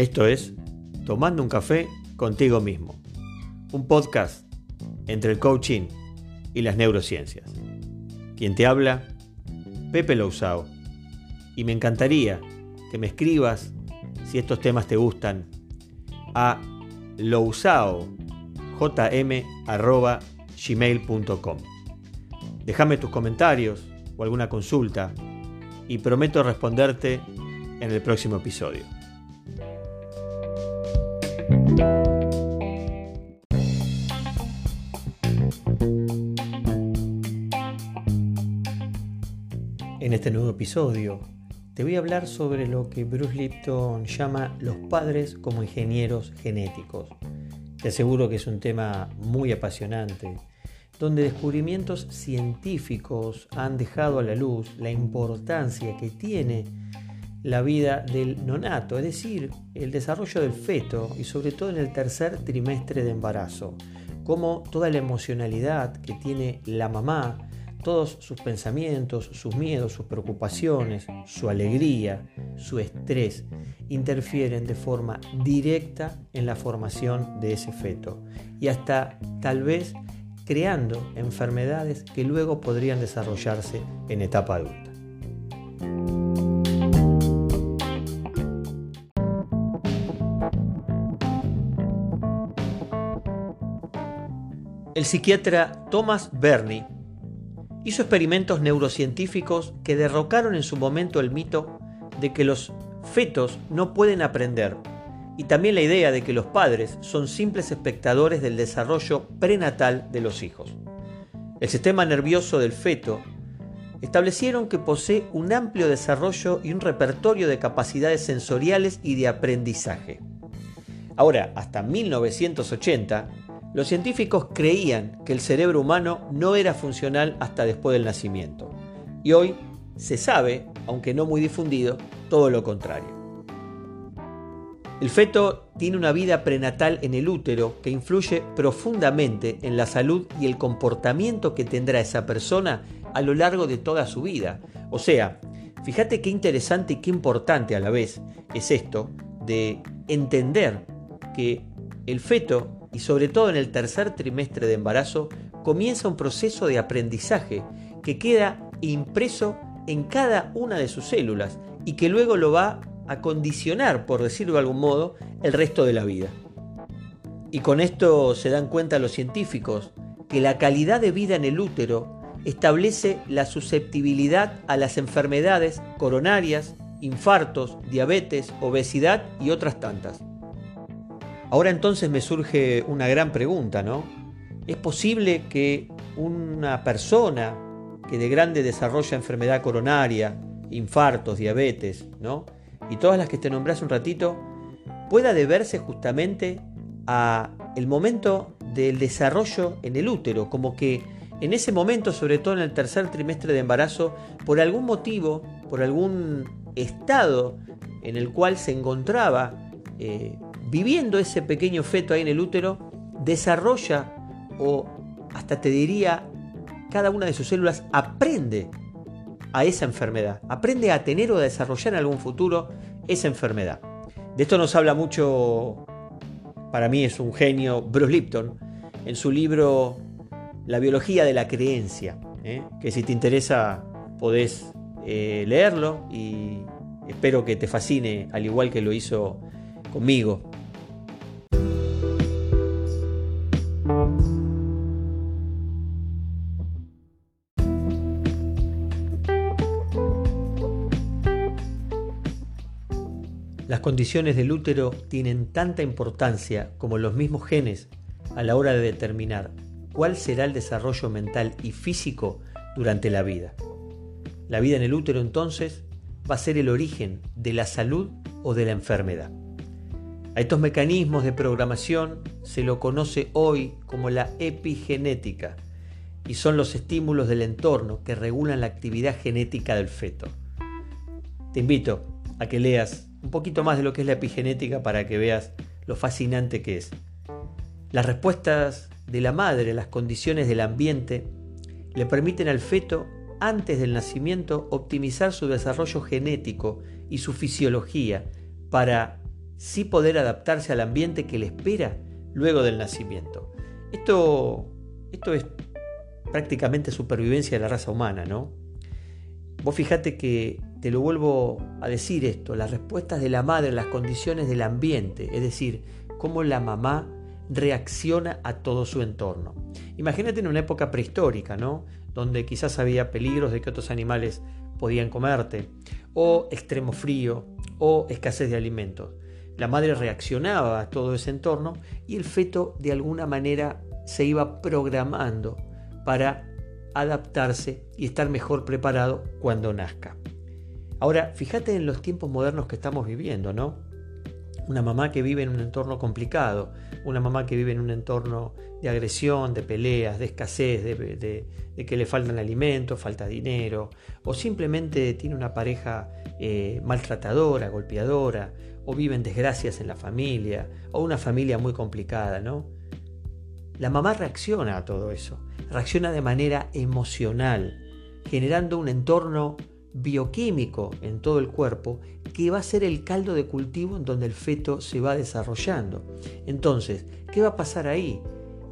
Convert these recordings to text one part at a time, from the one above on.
Esto es Tomando un café contigo mismo, un podcast entre el coaching y las neurociencias. Quien te habla, Pepe Lousao, y me encantaría que me escribas si estos temas te gustan a lousao.jm.gmail.com Déjame tus comentarios o alguna consulta y prometo responderte en el próximo episodio. En este nuevo episodio te voy a hablar sobre lo que Bruce Lipton llama los padres como ingenieros genéticos. Te aseguro que es un tema muy apasionante, donde descubrimientos científicos han dejado a la luz la importancia que tiene la vida del nonato, es decir, el desarrollo del feto y sobre todo en el tercer trimestre de embarazo, como toda la emocionalidad que tiene la mamá, todos sus pensamientos, sus miedos, sus preocupaciones, su alegría, su estrés, interfieren de forma directa en la formación de ese feto y hasta tal vez creando enfermedades que luego podrían desarrollarse en etapa adulta. El psiquiatra Thomas Berney hizo experimentos neurocientíficos que derrocaron en su momento el mito de que los fetos no pueden aprender y también la idea de que los padres son simples espectadores del desarrollo prenatal de los hijos. El sistema nervioso del feto establecieron que posee un amplio desarrollo y un repertorio de capacidades sensoriales y de aprendizaje. Ahora, hasta 1980, los científicos creían que el cerebro humano no era funcional hasta después del nacimiento. Y hoy se sabe, aunque no muy difundido, todo lo contrario. El feto tiene una vida prenatal en el útero que influye profundamente en la salud y el comportamiento que tendrá esa persona a lo largo de toda su vida. O sea, fíjate qué interesante y qué importante a la vez es esto de entender que el feto y sobre todo en el tercer trimestre de embarazo, comienza un proceso de aprendizaje que queda impreso en cada una de sus células y que luego lo va a condicionar, por decirlo de algún modo, el resto de la vida. Y con esto se dan cuenta los científicos que la calidad de vida en el útero establece la susceptibilidad a las enfermedades coronarias, infartos, diabetes, obesidad y otras tantas. Ahora entonces me surge una gran pregunta, ¿no? ¿Es posible que una persona que de grande desarrolla enfermedad coronaria, infartos, diabetes, ¿no? Y todas las que te nombré un ratito, pueda deberse justamente a el momento del desarrollo en el útero, como que en ese momento, sobre todo en el tercer trimestre de embarazo, por algún motivo, por algún estado en el cual se encontraba eh, viviendo ese pequeño feto ahí en el útero, desarrolla o hasta te diría, cada una de sus células aprende a esa enfermedad, aprende a tener o a desarrollar en algún futuro esa enfermedad. De esto nos habla mucho, para mí es un genio, Bruce Lipton, en su libro La biología de la creencia, ¿eh? que si te interesa podés eh, leerlo y espero que te fascine al igual que lo hizo conmigo. Las condiciones del útero tienen tanta importancia como los mismos genes a la hora de determinar cuál será el desarrollo mental y físico durante la vida. La vida en el útero entonces va a ser el origen de la salud o de la enfermedad. A estos mecanismos de programación se lo conoce hoy como la epigenética y son los estímulos del entorno que regulan la actividad genética del feto. Te invito a que leas un poquito más de lo que es la epigenética para que veas lo fascinante que es. Las respuestas de la madre las condiciones del ambiente le permiten al feto antes del nacimiento optimizar su desarrollo genético y su fisiología para sí poder adaptarse al ambiente que le espera luego del nacimiento. Esto, esto es prácticamente supervivencia de la raza humana, ¿no? Vos fijate que te lo vuelvo a decir esto, las respuestas de la madre, las condiciones del ambiente, es decir, cómo la mamá reacciona a todo su entorno. Imagínate en una época prehistórica, ¿no? Donde quizás había peligros de que otros animales podían comerte, o extremo frío, o escasez de alimentos. La madre reaccionaba a todo ese entorno y el feto de alguna manera se iba programando para adaptarse y estar mejor preparado cuando nazca. Ahora, fíjate en los tiempos modernos que estamos viviendo, ¿no? Una mamá que vive en un entorno complicado, una mamá que vive en un entorno de agresión, de peleas, de escasez, de, que le faltan alimentos, falta dinero, o simplemente tiene una pareja eh, maltratadora, golpeadora, o vive en desgracias en la familia, o una familia muy complicada, ¿no? La mamá reacciona a todo eso, reacciona de manera emocional, generando un entorno bioquímico en todo el cuerpo que va a ser el caldo de cultivo en donde el feto se va desarrollando. Entonces, ¿qué va a pasar ahí?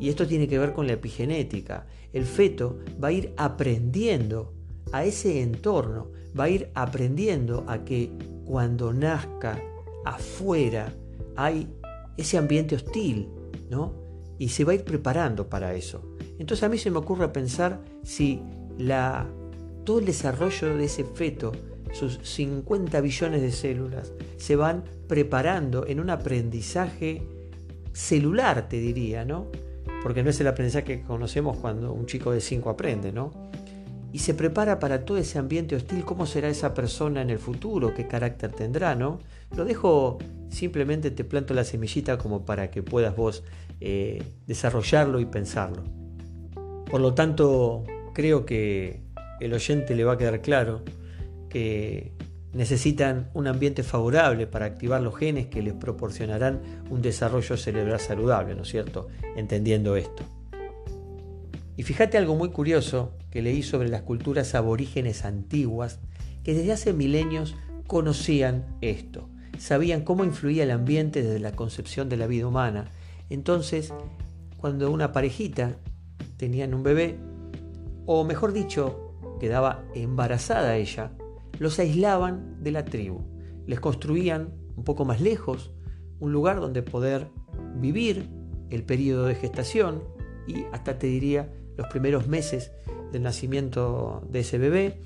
Y esto tiene que ver con la epigenética. El feto va a ir aprendiendo a ese entorno, va a ir aprendiendo a que cuando nazca afuera hay ese ambiente hostil, ¿no? y se va a ir preparando para eso. Entonces a mí se me ocurre pensar si la, todo el desarrollo de ese feto, sus 50 billones de células, se van preparando en un aprendizaje celular, te diría, ¿no? Porque no es el aprendizaje que conocemos cuando un chico de 5 aprende, ¿no? Y se prepara para todo ese ambiente hostil, cómo será esa persona en el futuro, qué carácter tendrá, ¿no? Lo dejo, simplemente te planto la semillita como para que puedas vos eh, desarrollarlo y pensarlo. Por lo tanto, creo que el oyente le va a quedar claro que necesitan un ambiente favorable para activar los genes que les proporcionarán un desarrollo cerebral saludable, ¿no es cierto? Entendiendo esto. Y fíjate algo muy curioso que leí sobre las culturas aborígenes antiguas que desde hace milenios conocían esto, sabían cómo influía el ambiente desde la concepción de la vida humana entonces, cuando una parejita tenían un bebé, o mejor dicho, quedaba embarazada ella, los aislaban de la tribu, les construían un poco más lejos un lugar donde poder vivir el periodo de gestación y hasta te diría los primeros meses del nacimiento de ese bebé.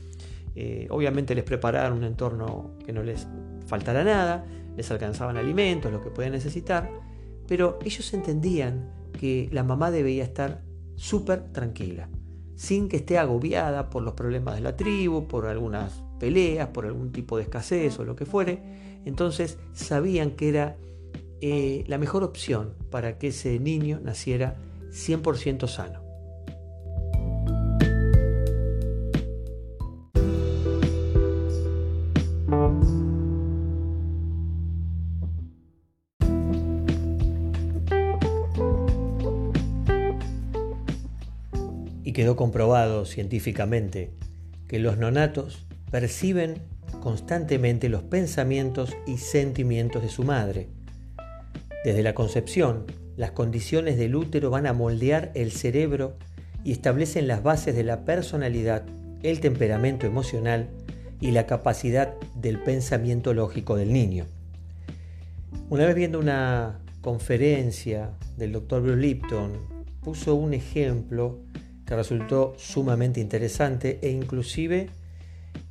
Eh, obviamente les prepararon un entorno que no les faltara nada, les alcanzaban alimentos, lo que podían necesitar, pero ellos entendían que la mamá debía estar súper tranquila, sin que esté agobiada por los problemas de la tribu, por algunas peleas, por algún tipo de escasez o lo que fuere. Entonces sabían que era eh, la mejor opción para que ese niño naciera 100% sano. Quedó comprobado científicamente que los nonatos perciben constantemente los pensamientos y sentimientos de su madre. Desde la concepción, las condiciones del útero van a moldear el cerebro y establecen las bases de la personalidad, el temperamento emocional y la capacidad del pensamiento lógico del niño. Una vez viendo una conferencia del doctor Bruce Lipton, puso un ejemplo resultó sumamente interesante e inclusive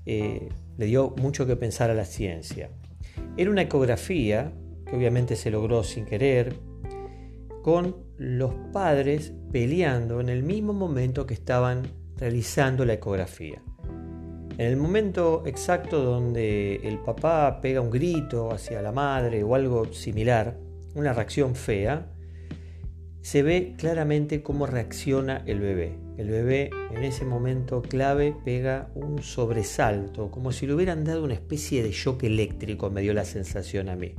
eh, le dio mucho que pensar a la ciencia. Era una ecografía, que obviamente se logró sin querer, con los padres peleando en el mismo momento que estaban realizando la ecografía. En el momento exacto donde el papá pega un grito hacia la madre o algo similar, una reacción fea, se ve claramente cómo reacciona el bebé. El bebé en ese momento clave pega un sobresalto, como si le hubieran dado una especie de shock eléctrico, me dio la sensación a mí.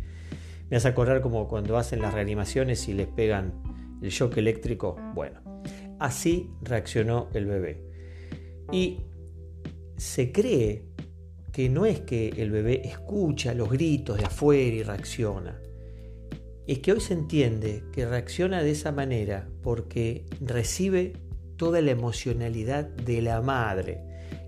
Me hace acordar como cuando hacen las reanimaciones y les pegan el shock eléctrico. Bueno, así reaccionó el bebé. Y se cree que no es que el bebé escucha los gritos de afuera y reacciona, es que hoy se entiende que reacciona de esa manera porque recibe toda la emocionalidad de la madre.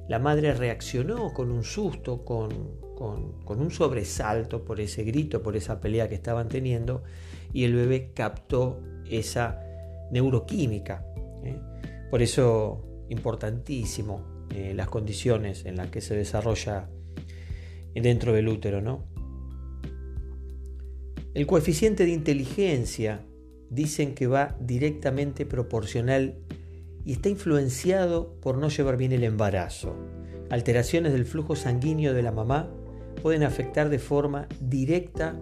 La madre reaccionó con un susto, con, un sobresalto por ese grito, por esa pelea que estaban teniendo, y el bebé captó esa neuroquímica. ¿eh? Por eso, importantísimo eh, las condiciones en las que se desarrolla dentro del útero, ¿no? El coeficiente de inteligencia dicen que va directamente proporcional y está influenciado por no llevar bien el embarazo. Alteraciones del flujo sanguíneo de la mamá pueden afectar de forma directa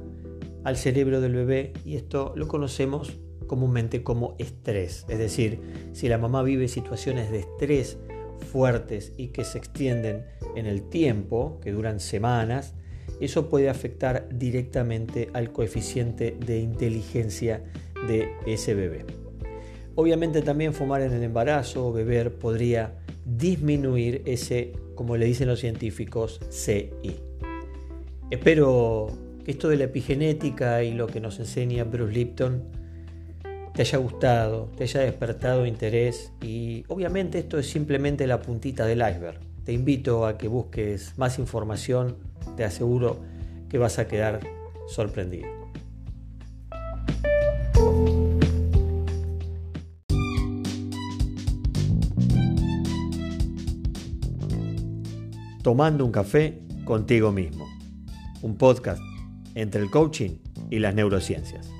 al cerebro del bebé y esto lo conocemos comúnmente como estrés. Es decir, si la mamá vive situaciones de estrés fuertes y que se extienden en el tiempo, que duran semanas, eso puede afectar directamente al coeficiente de inteligencia de ese bebé. Obviamente también fumar en el embarazo o beber podría disminuir ese, como le dicen los científicos, CI. Espero que esto de la epigenética y lo que nos enseña Bruce Lipton te haya gustado, te haya despertado interés y obviamente esto es simplemente la puntita del iceberg. Te invito a que busques más información, te aseguro que vas a quedar sorprendido. Tomando un café contigo mismo. Un podcast entre el coaching y las neurociencias.